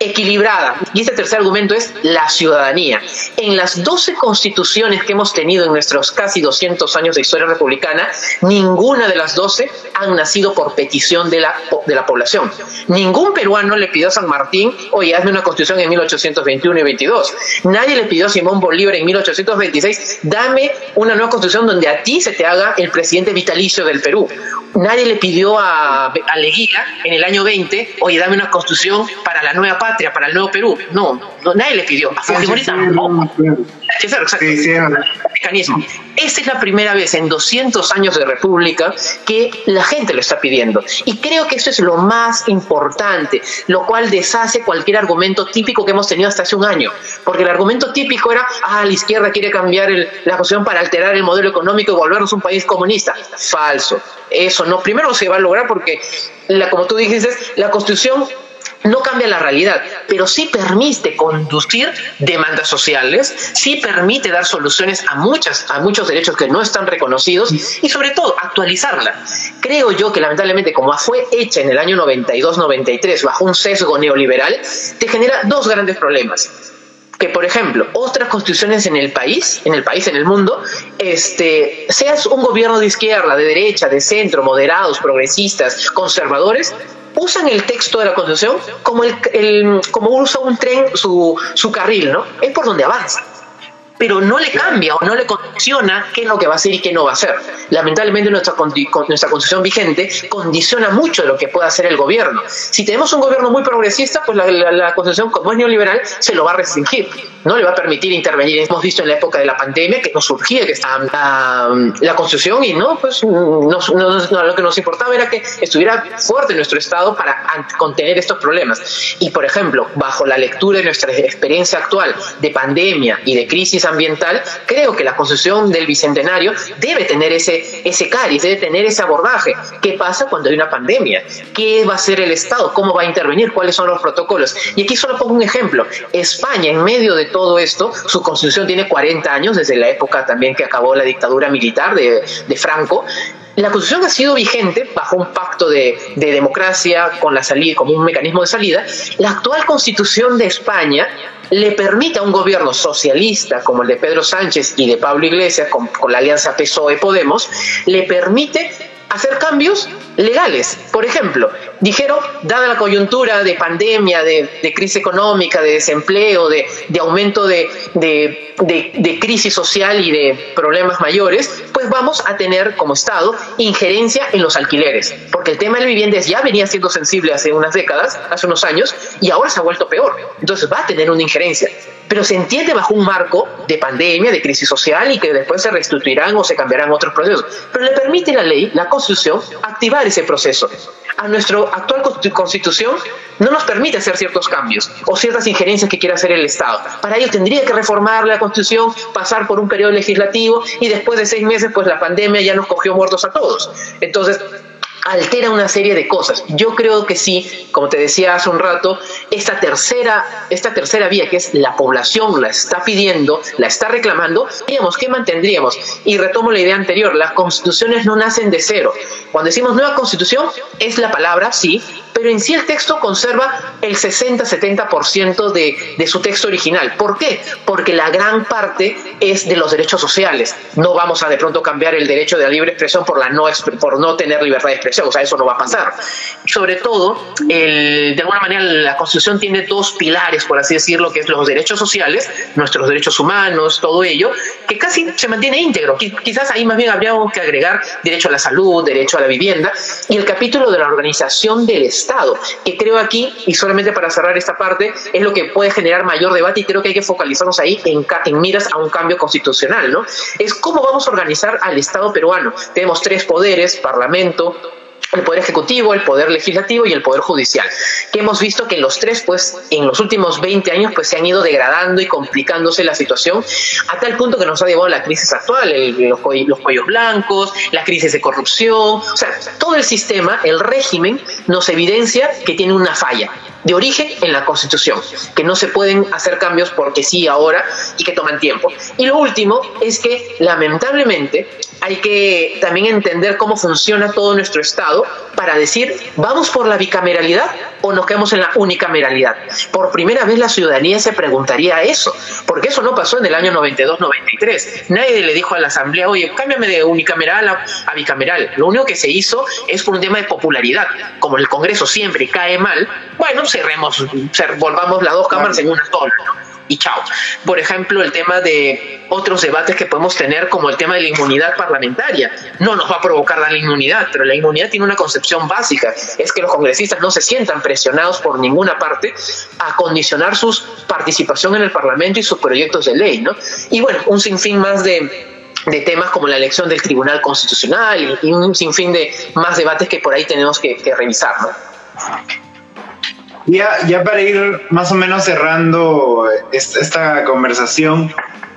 equilibrada. Y este tercer argumento es la ciudadanía. En las 12 constituciones que hemos tenido en nuestros casi 200 años de historia republicana, ninguna de las 12 han nacido por petición de la, de la población. Ningún peruano le pidió a San Martín, oye, hazme una constitución en 1821 y 22. Nadie le pidió a Simón Bolívar en 1826, dame una nueva constitución donde a ti se te haga el presidente vitalicio del Perú nadie le pidió a, a, Leguía en el año 20, oye, dame una constitución para la nueva patria, para el nuevo Perú. No, no nadie le pidió. A. Sí, sí, mecanismo. Esta es la primera vez en 200 años de república que la gente lo está pidiendo. Y creo que eso es lo más importante, lo cual deshace cualquier argumento típico que hemos tenido hasta hace un año. Porque el argumento típico era, ah, la izquierda quiere cambiar el, la constitución para alterar el modelo económico y volvernos un país comunista. Falso. Eso no, primero se va a lograr porque, la, como tú dijiste, la constitución no cambia la realidad, pero sí permite conducir demandas sociales, sí permite dar soluciones a, muchas, a muchos derechos que no están reconocidos y sobre todo actualizarla. Creo yo que lamentablemente como fue hecha en el año 92-93 bajo un sesgo neoliberal, te genera dos grandes problemas que, por ejemplo, otras constituciones en el país, en el país, en el mundo, este, seas un gobierno de izquierda, de derecha, de centro, moderados, progresistas, conservadores, usan el texto de la Constitución como, el, el, como usa un tren su, su carril, ¿no? Es por donde avanza pero no le cambia o no le condiciona qué es lo que va a hacer y qué no va a hacer. Lamentablemente nuestra, nuestra constitución vigente condiciona mucho de lo que puede hacer el gobierno. Si tenemos un gobierno muy progresista, pues la, la, constitución, como es neoliberal, se lo va a restringir, no le va a permitir intervenir. Hemos visto en la época de la pandemia que nos surgía que estaba la, la constitución y no, pues no, lo que nos importaba era que estuviera fuerte nuestro Estado para contener estos problemas. Y, por ejemplo, bajo la lectura de nuestra experiencia actual de pandemia y de crisis ambiental, creo que la construcción del Bicentenario debe tener ese, ese cariz, debe tener ese abordaje. ¿Qué pasa cuando hay una pandemia? ¿Qué va a hacer el Estado? ¿Cómo va a intervenir? ¿Cuáles son los protocolos? Y aquí solo pongo un ejemplo. España, en medio de todo esto, su constitución tiene 40 años, desde la época también que acabó la dictadura militar de, de Franco, la Constitución ha sido vigente bajo un pacto de, de, democracia con la salida, como un mecanismo de salida. La actual Constitución de España le permite a un gobierno socialista como el de Pedro Sánchez y de Pablo Iglesias, con, con la alianza PSOE-Podemos, le permite hacer cambios legales. Por ejemplo, dijeron, dada la coyuntura de pandemia, de, de crisis económica, de desempleo, de, de aumento de, de, crisis social y de problemas mayores, pues vamos a tener como Estado injerencia en los alquileres, porque el tema de viviendas ya venía siendo sensible hace unas décadas, hace unos años, y ahora se ha vuelto peor. Entonces va a tener una injerencia. pero se entiende bajo un marco de pandemia, de crisis social y que después se restituirán o se cambiarán otros procesos. Pero le permite la ley, la constitución, activar ese proceso. A nuestra actual constitución no nos permite hacer ciertos cambios o ciertas injerencias que quiera hacer el Estado. Para ello tendría que reformar la constitución, pasar por un periodo legislativo y después de seis meses pues la pandemia ya nos cogió muertos a todos. Entonces altera una serie de cosas. Yo creo que sí, como te decía hace un rato, esta tercera, esta tercera vía, que es la población la está pidiendo, la está reclamando, digamos, ¿qué mantendríamos? Y retomo la idea anterior, las constituciones no nacen de cero. Cuando decimos nueva constitución, es la palabra, sí, pero en sí el texto conserva el 60-70% de, de su texto original. ¿Por qué? Porque la gran parte es de los derechos sociales. No vamos a de pronto cambiar el derecho de la libre expresión por, la no, por no tener libertad de expresión, o sea, eso no va a pasar. Sobre todo, el, de alguna manera la Constitución tiene dos pilares, por así decirlo, que es los derechos sociales, nuestros derechos humanos, todo ello, que casi se mantiene íntegro. Quizás ahí más bien habríamos que agregar derecho a la salud, derecho a la vivienda, y el capítulo de la organización del Estado Estado, que creo aquí, y solamente para cerrar esta parte, es lo que puede generar mayor debate y creo que hay que focalizarnos ahí en, en miras a un cambio constitucional, ¿no? Es cómo vamos a organizar al Estado peruano. Tenemos tres poderes, Parlamento, el poder ejecutivo, el poder legislativo y el poder judicial, que hemos visto que los tres, pues, en los últimos 20 años, pues, se han ido degradando y complicándose la situación a tal punto que nos ha llevado a la crisis actual, los, los cuellos blancos, la crisis de corrupción, o sea, todo el sistema, el régimen, nos evidencia que tiene una falla de origen en la Constitución, que no se pueden hacer cambios porque sí ahora y que toman tiempo. Y lo último es que lamentablemente hay que también entender cómo funciona todo nuestro Estado para decir, ¿vamos por la bicameralidad o nos quedamos en la unicameralidad? Por primera vez la ciudadanía se preguntaría eso, porque eso no pasó en el año 92-93. Nadie le dijo a la Asamblea, oye, cámbiame de unicameral a, bicameral. Lo único que se hizo es por un tema de popularidad. Como el Congreso siempre cae mal, bueno, cerremos, volvamos las dos cámaras en una sola y chao. Por ejemplo, el tema de otros debates que podemos tener, como el tema de la inmunidad parlamentaria. No nos va a provocar la inmunidad, pero la inmunidad tiene una concepción básica, es que los congresistas no se sientan presionados por ninguna parte a condicionar su participación en el Parlamento y sus proyectos de ley, ¿no? Y bueno, un sinfín más de de temas como la elección del Tribunal Constitucional y, un sinfín de más debates que por ahí tenemos que, que revisar, ¿no? Ya, ya para ir más o menos cerrando esta, conversación,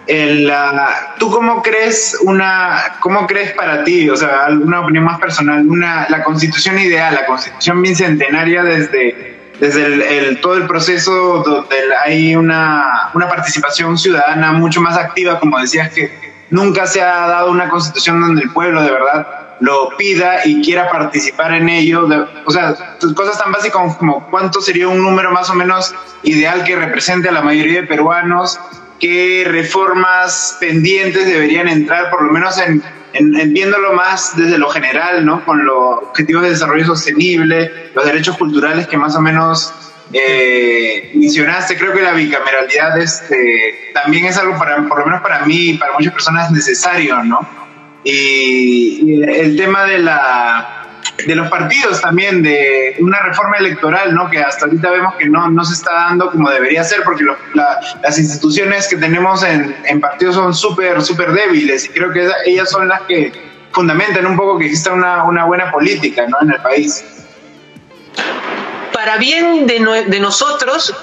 la, ¿tú cómo crees una, cómo crees para ti, o sea, una opinión más personal, una, la constitución ideal, la constitución bicentenaria desde, desde el, todo el proceso donde hay una, una participación ciudadana mucho más activa, como decías que nunca se ha dado una constitución donde el pueblo de verdad lo pida y quiera participar en ello. o sea, cosas tan básicas como, cuánto sería un número más o menos ideal que represente a la mayoría de peruanos, qué reformas pendientes deberían entrar, por lo menos en, viéndolo más desde lo general, ¿no? Con los objetivos de desarrollo sostenible, los derechos culturales que más o menos eh, mencionaste, creo que la bicameralidad este, también es algo para, por lo menos para mí y para muchas personas necesario, ¿no? Y, el tema de la de los partidos también, de una reforma electoral, ¿no? Que hasta ahorita vemos que no, no se está dando como debería ser, porque las instituciones que tenemos en, en partidos son súper, súper débiles, y creo que ellas son las que fundamentan un poco que exista una, una buena política, ¿no? En el país. Para bien de, de nosotros,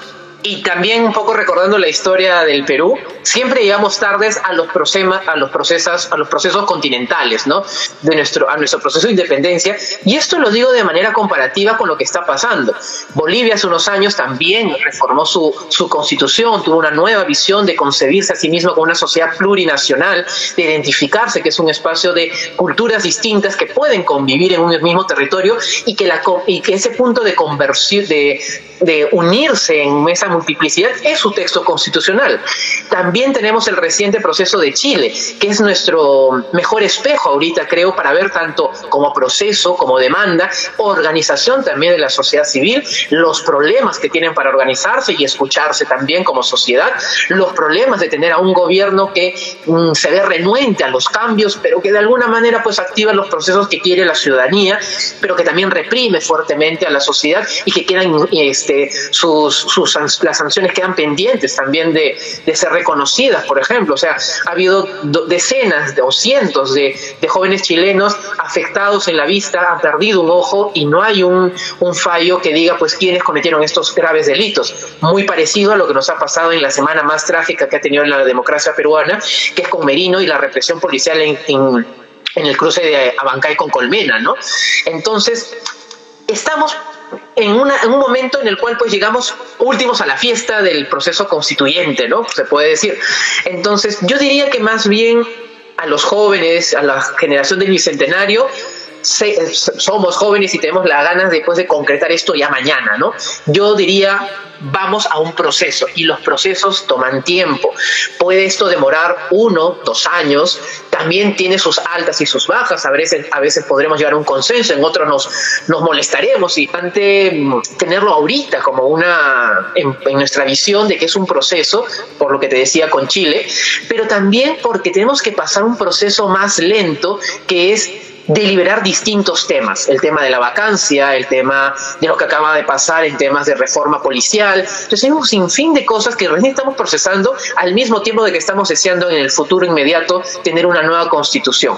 y también un poco recordando la historia del Perú, siempre llegamos tardes a los, a los, procesos, a los procesos continentales, ¿no? De nuestro, a nuestro proceso de independencia. Y esto lo digo de manera comparativa con lo que está pasando. Bolivia hace unos años también reformó su, su constitución, tuvo una nueva visión de concebirse a sí mismo como una sociedad plurinacional, de identificarse que es un espacio de culturas distintas que pueden convivir en un mismo territorio y que, la, y que ese punto de conversión, de, de unirse en esa multiplicidad es su texto constitucional. También tenemos el reciente proceso de Chile, que es nuestro mejor espejo ahorita, creo, para ver tanto como proceso, como demanda, organización también de la sociedad civil, los problemas que tienen para organizarse y escucharse también como sociedad, los problemas de tener a un gobierno que mm, se ve renuente a los cambios, pero que de alguna manera pues activa los procesos que quiere la ciudadanía, pero que también reprime fuertemente a la sociedad y que queda este, sus, las sanciones quedan pendientes también de, ser reconocidas, por ejemplo. O sea, ha habido decenas o cientos de, jóvenes chilenos afectados en la vista, han perdido un ojo y no hay un, fallo que diga pues quiénes cometieron estos graves delitos. Muy parecido a lo que nos ha pasado en la semana más trágica que ha tenido la democracia peruana, que es con Merino y la represión policial en el cruce de Abancay con Colmena, ¿no? Entonces, estamos en, una, en, un momento en el cual pues llegamos últimos a la fiesta del proceso constituyente, ¿no? Se puede decir. Entonces, yo diría que más bien a los jóvenes, a la generación del bicentenario, se, somos jóvenes y tenemos las ganas después de concretar esto ya mañana, ¿no? Yo diría vamos a un proceso y los procesos toman tiempo. Puede esto demorar uno, dos años, también tiene sus altas y sus bajas, a veces, a veces podremos llegar a un consenso, en otros nos, nos molestaremos y ante mm, tenerlo ahorita como una, en nuestra visión de que es un proceso, por lo que te decía con Chile, pero también porque tenemos que pasar un proceso más lento que es deliberar distintos temas, el tema de la vacancia, el tema de lo que acaba de pasar en temas de reforma policial. Entonces hay un sinfín de cosas que recién estamos procesando al mismo tiempo de que estamos deseando en el futuro inmediato tener una nueva constitución.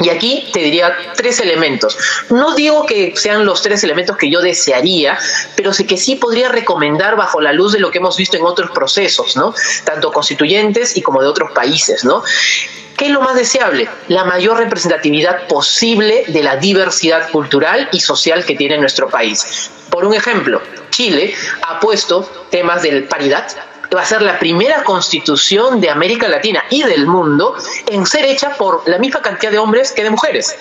Y aquí te diría tres elementos. No digo que sean los tres elementos que yo desearía, pero sí que sí podría recomendar bajo la luz de lo que hemos visto en otros procesos, ¿no? Tanto constituyentes y como de otros países, ¿no? ¿Qué es lo más deseable? La mayor representatividad posible de la diversidad cultural y social que tiene nuestro país. Por un ejemplo, Chile ha puesto temas de paridad, va a ser la primera constitución de América Latina y del mundo en ser hecha por la misma cantidad de hombres que de mujeres.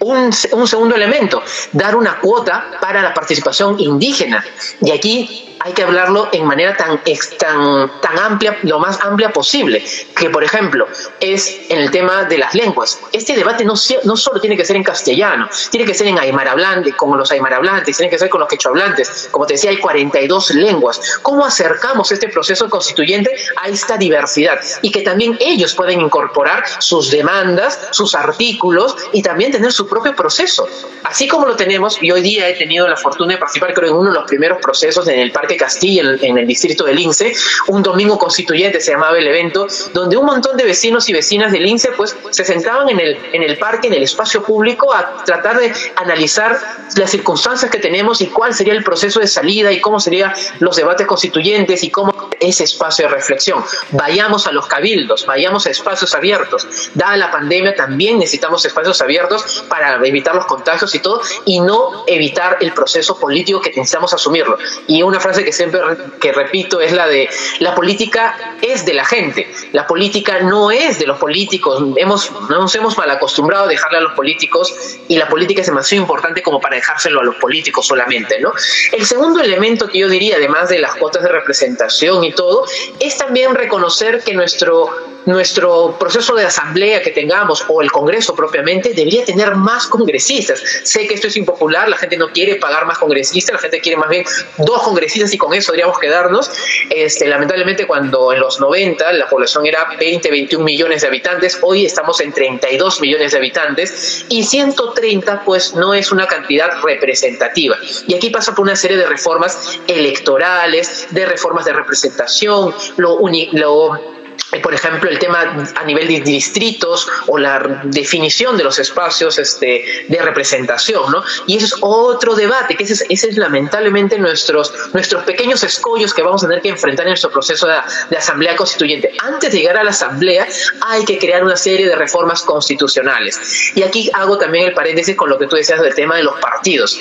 Un, segundo elemento, dar una cuota para la participación indígena. Y aquí hay que hablarlo en manera tan, tan, tan amplia, lo más amplia posible, que por ejemplo es en el tema de las lenguas. Este debate no, no solo tiene que ser en castellano, tiene que ser en aymara hablante, con los aymara hablantes, tiene que ser con los quechua hablantes. Como te decía, hay 42 lenguas. ¿Cómo acercamos este proceso constituyente a esta diversidad? Y que también ellos pueden incorporar sus demandas, sus artículos y también tener su propio proceso. Así como lo tenemos, y hoy día he tenido la fortuna de participar creo en uno de los primeros procesos en el Parque Castilla, en, en, el distrito del Lince, un domingo constituyente se llamaba el evento, donde un montón de vecinos y vecinas del Lince pues se sentaban en el, en el parque, en el espacio público, a tratar de analizar las circunstancias que tenemos y cuál sería el proceso de salida y cómo serían los debates constituyentes y cómo ese espacio de reflexión. Vayamos a los cabildos, vayamos a espacios abiertos. Dada la pandemia también necesitamos espacios abiertos para evitar los contagios y todo y no evitar el proceso político que necesitamos asumirlo. Y una frase que siempre que repito es la de la política es de la gente, la política no es de los políticos, hemos, nos hemos mal acostumbrado a dejarle a los políticos y la política es demasiado importante como para dejárselo a los políticos solamente, ¿no? El segundo elemento que yo diría, además de las cuotas de representación y todo, es también reconocer que nuestro nuestro proceso de asamblea que tengamos o el Congreso propiamente debería tener más congresistas. Sé que esto es impopular, la gente no quiere pagar más congresistas, la gente quiere más bien dos congresistas y con eso deberíamos quedarnos. Este, lamentablemente cuando en los 90 la población era 20, 21 millones de habitantes, hoy estamos en 32 millones de habitantes y 130 pues no es una cantidad representativa. Y aquí pasa por una serie de reformas electorales, de reformas de representación, lo, uni, lo por ejemplo, el tema a nivel de distritos o la definición de los espacios este, de representación, ¿no? Y ese es otro debate, que ese es, lamentablemente nuestros, nuestros pequeños escollos que vamos a tener que enfrentar en nuestro proceso de, de, asamblea constituyente. Antes de llegar a la asamblea hay que crear una serie de reformas constitucionales. Y aquí hago también el paréntesis con lo que tú decías del tema de los partidos.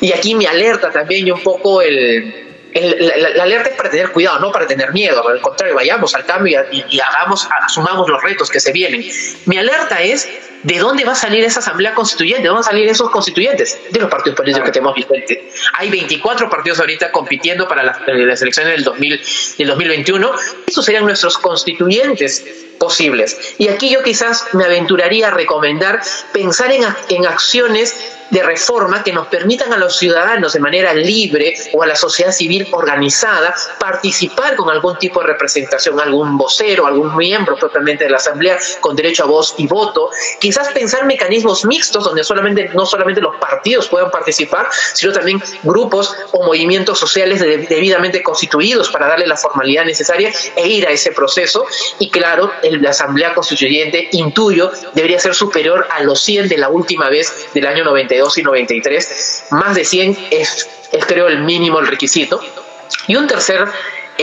Y aquí me alerta también y un poco el, el, la, la, alerta es para tener cuidado, no para tener miedo. Al contrario, vayamos al cambio y, y, hagamos, asumamos los retos que se vienen. Mi alerta es de dónde va a salir esa asamblea constituyente, de dónde van a salir esos constituyentes, de los partidos políticos que tenemos vigentes. Hay 24 partidos ahorita compitiendo para las, las elecciones del, 2000, del 2021. Esos serían nuestros constituyentes posibles. Y aquí yo quizás me aventuraría a recomendar pensar en, en acciones de reforma que nos permitan a los ciudadanos de manera libre o a la sociedad civil organizada participar con algún tipo de representación, algún vocero, algún miembro propiamente de la Asamblea con derecho a voz y voto. Quizás pensar mecanismos mixtos donde solamente, no solamente los partidos puedan participar, sino también grupos o movimientos sociales debidamente constituidos para darle la formalidad necesaria e ir a ese proceso. Y claro, la Asamblea Constituyente, intuyo, debería ser superior a los 100 de la última vez del año 92 y 93. Más de 100 es, es creo el mínimo, el requisito. Y un tercer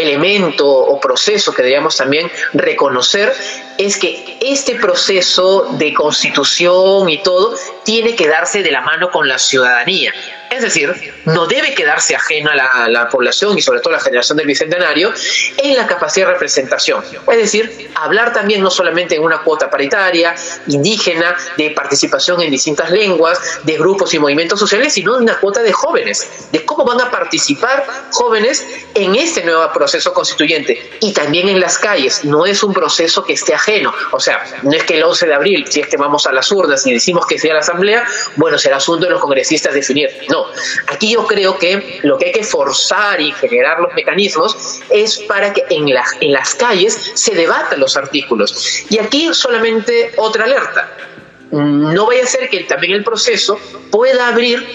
elemento o proceso que deberíamos también reconocer es que este proceso de constitución y todo tiene que darse de la mano con la ciudadanía. Es decir, no debe quedarse ajeno a la, población y sobre todo la generación del Bicentenario en la capacidad de representación. Es decir, hablar también no solamente en una cuota paritaria, indígena, de participación en distintas lenguas, de grupos y movimientos sociales, sino en una cuota de jóvenes, de cómo van a participar jóvenes en este nuevo proceso constituyente y también en las calles. No es un proceso que esté ajeno. O sea, no es que el 11 de abril, si es que vamos a las urnas y decimos que sea la Asamblea, bueno, será asunto de los congresistas definir. No, aquí yo creo que lo que hay que forzar y generar los mecanismos es para que en, en las calles se debatan los artículos. Y aquí solamente otra alerta. No vaya a ser que también el proceso pueda abrir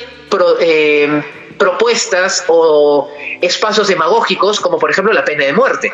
eh, propuestas o espacios demagógicos, como por ejemplo la pena de muerte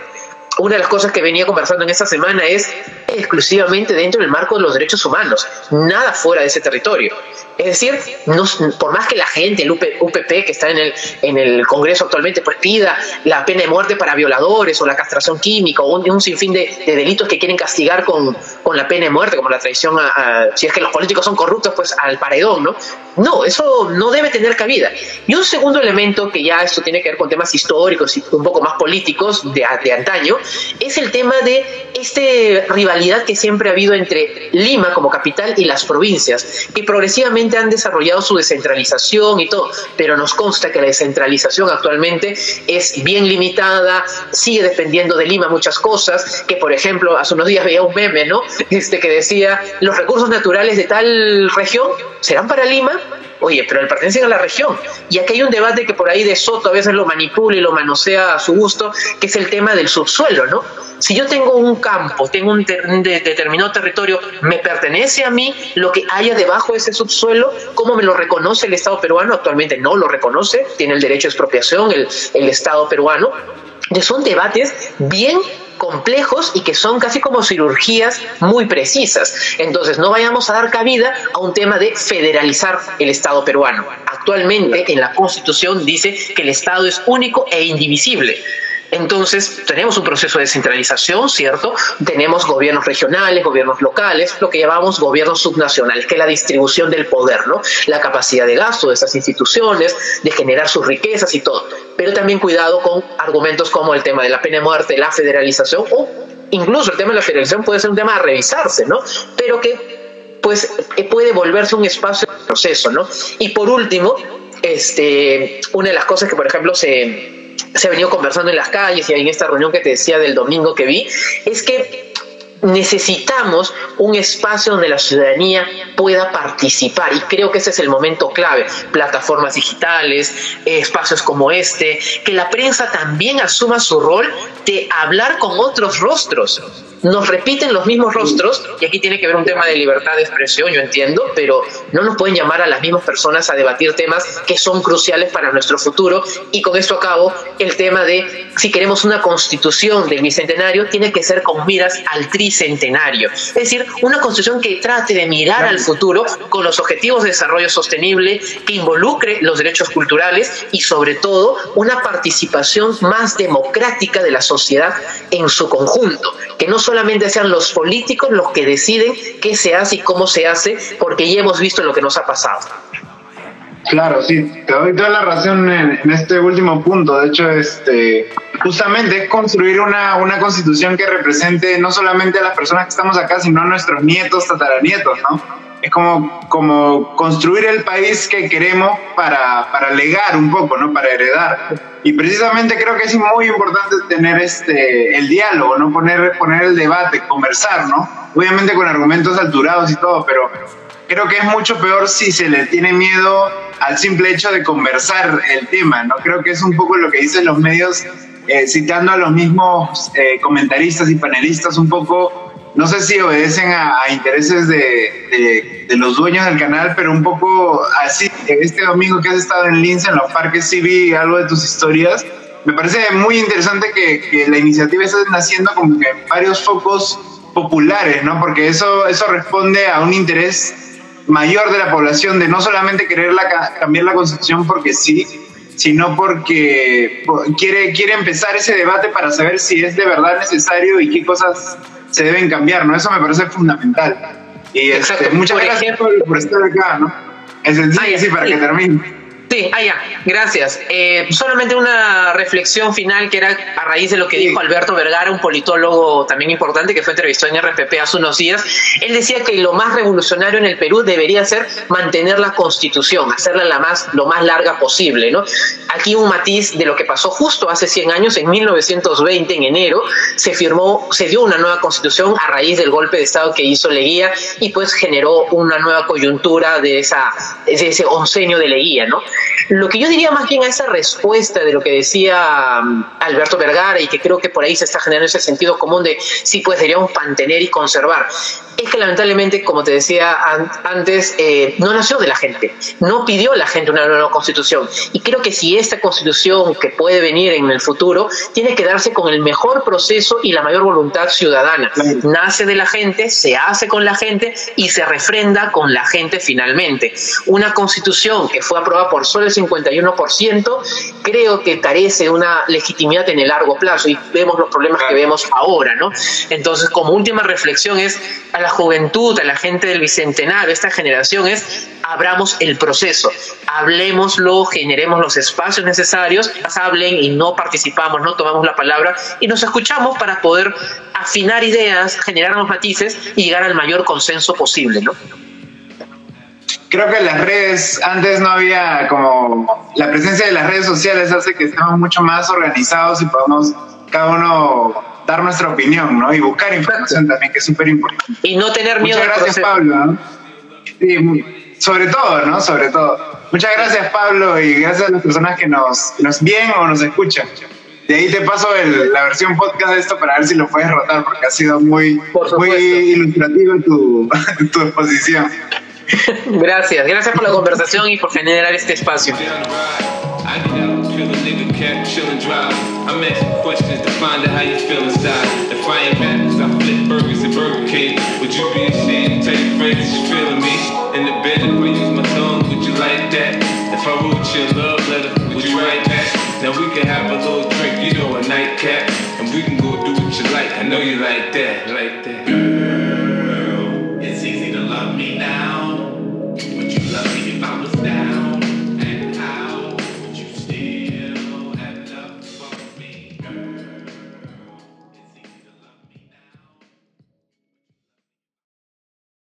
una de las cosas que venía conversando en esta semana es exclusivamente dentro del marco de los derechos humanos, nada fuera de ese territorio. Es decir, no, por más que la gente, el UPP que está en el, en el Congreso actualmente, pues pida la pena de muerte para violadores o la castración química o un, sinfín de, delitos que quieren castigar con, con, la pena de muerte, como la traición a, si es que los políticos son corruptos, pues al paredón, ¿no? No, eso no debe tener cabida. Y un segundo elemento, que ya esto tiene que ver con temas históricos y un poco más políticos de, de antaño, es el tema de esta rivalidad que siempre ha habido entre Lima como capital y las provincias, que progresivamente han desarrollado su descentralización y todo, pero nos consta que la descentralización actualmente es bien limitada, sigue dependiendo de Lima muchas cosas, que por ejemplo, hace unos días veía un meme, ¿no? Este que decía, los recursos naturales de tal región serán para Lima, Oye, pero pertenecen a la región. Y aquí hay un debate que por ahí de Soto a veces lo manipula y lo manosea a su gusto, que es el tema del subsuelo, ¿no? Si yo tengo un campo, tengo un, determinado territorio, ¿me pertenece a mí lo que haya debajo de ese subsuelo? ¿Cómo me lo reconoce el Estado peruano? Actualmente no lo reconoce, tiene el derecho de expropiación el Estado peruano. son debates bien complejos y que son casi como cirugías muy precisas. Entonces, no vayamos a dar cabida a un tema de federalizar el Estado peruano. Actualmente en la Constitución dice que el Estado es único e indivisible. Entonces, tenemos un proceso de descentralización, ¿cierto? Tenemos gobiernos regionales, gobiernos locales, lo que llamamos gobiernos subnacionales, que es la distribución del poder, ¿no? La capacidad de gasto de estas instituciones, de generar sus riquezas y todo. Pero también cuidado con argumentos como el tema de la pena de muerte, la federalización o incluso el tema de la federalización puede ser un tema a revisarse, ¿no? Pero que pues puede volverse un espacio de proceso, ¿no? Y por último, este, una de las cosas que, por ejemplo, se, se ha venido conversando en las calles y en esta reunión que te decía del domingo que vi, es que necesitamos un espacio donde la ciudadanía pueda participar y creo que ese es el momento clave. Plataformas digitales, espacios como este, que la prensa también asuma su rol de hablar con otros rostros nos repiten los mismos rostros, y aquí tiene que ver un tema de libertad de expresión, yo entiendo, pero no nos pueden llamar a las mismas personas a debatir temas que son cruciales para nuestro futuro. Y con esto acabo el tema de si queremos una constitución del bicentenario, tiene que ser con miras al tricentenario. Es decir, una constitución que trate de mirar al futuro con los objetivos de desarrollo sostenible, que involucre los derechos culturales y sobre todo una participación más democrática de la sociedad en su conjunto, que no solamente sean los políticos los que deciden qué se hace y cómo se hace, porque ya hemos visto lo que nos ha pasado. Claro, sí, te doy toda la razón en, este último punto. De hecho, este, justamente es construir una, una, constitución que represente no solamente a las personas que estamos acá, sino a nuestros nietos, tataranietos, ¿no? Es como, como construir el país que queremos para, para legar un poco, ¿no? Para heredar. Y precisamente creo que es muy importante tener este, el diálogo, ¿no? Poner, poner el debate, conversar, ¿no? Obviamente con argumentos alturados y todo, pero creo que es mucho peor si se le tiene miedo al simple hecho de conversar el tema, ¿no? Creo que es un poco lo que dicen los medios, eh, citando a los mismos eh, comentaristas y panelistas, un poco no sé si obedecen a, intereses de, los dueños del canal, pero un poco así, este domingo que has estado en Lince, en los parques, sí vi algo de tus historias. Me parece muy interesante que, que la iniciativa esté naciendo como que varios focos populares, ¿no? Porque eso, eso responde a un interés mayor de la población de no solamente querer cambiar la constitución porque sí, sino porque quiere, quiere empezar ese debate para saber si es de verdad necesario y qué cosas se deben cambiar, ¿no? Eso me parece fundamental. Y este, muchas gracias por, estar acá, ¿no? Es sí, sí, para que termine. Sí, ah, ya, gracias. Eh, solamente una reflexión final que era a raíz de lo que dijo Alberto Vergara, un politólogo también importante que fue entrevistado en RPP hace unos días. Él decía que lo más revolucionario en el Perú debería ser mantener la constitución, hacerla la más, lo más larga posible. ¿no? Aquí un matiz de lo que pasó justo hace 100 años, en 1920, en enero, se firmó, se dio una nueva constitución a raíz del golpe de Estado que hizo Leguía y pues generó una nueva coyuntura de, esa, de ese oncenio de Leguía. ¿no? Lo que yo diría más bien a esa respuesta de lo que decía um, Alberto Vergara y que creo que por ahí se está generando ese sentido común de sí, pues deberíamos mantener y conservar es que lamentablemente, como te decía antes, eh, no nació de la gente, no pidió la gente una nueva constitución. Y creo que si esta constitución que puede venir en el futuro tiene que darse con el mejor proceso y la mayor voluntad ciudadana. Nace de la gente, se hace con la gente y se refrenda con la gente finalmente. Una constitución que fue aprobada por solo el 51%, creo que carece una legitimidad en el largo plazo y vemos los problemas que vemos ahora, ¿no? Entonces, como última reflexión es a la juventud, a la gente del bicentenario, esta generación es abramos el proceso, hablemoslo, generemos los espacios necesarios, hablen y no participamos, no tomamos la palabra y nos escuchamos para poder afinar ideas, generar los matices y llegar al mayor consenso posible, ¿no? Creo que las redes, antes no había como la presencia de las redes sociales hace que estemos mucho más organizados y podamos cada uno dar nuestra opinión, ¿no? Y buscar información también, que es súper importante. Y no tener miedo. Muchas gracias, Pablo. Sí, sobre todo, ¿no? Sobre todo. Muchas gracias, Pablo, y gracias a las personas que nos, nos ven o nos escuchan. De ahí te paso la versión podcast de esto para ver si lo puedes rotar, porque ha sido muy, muy ilustrativo tu, tu exposición. gracias, gracias por la conversación y por generar este espacio.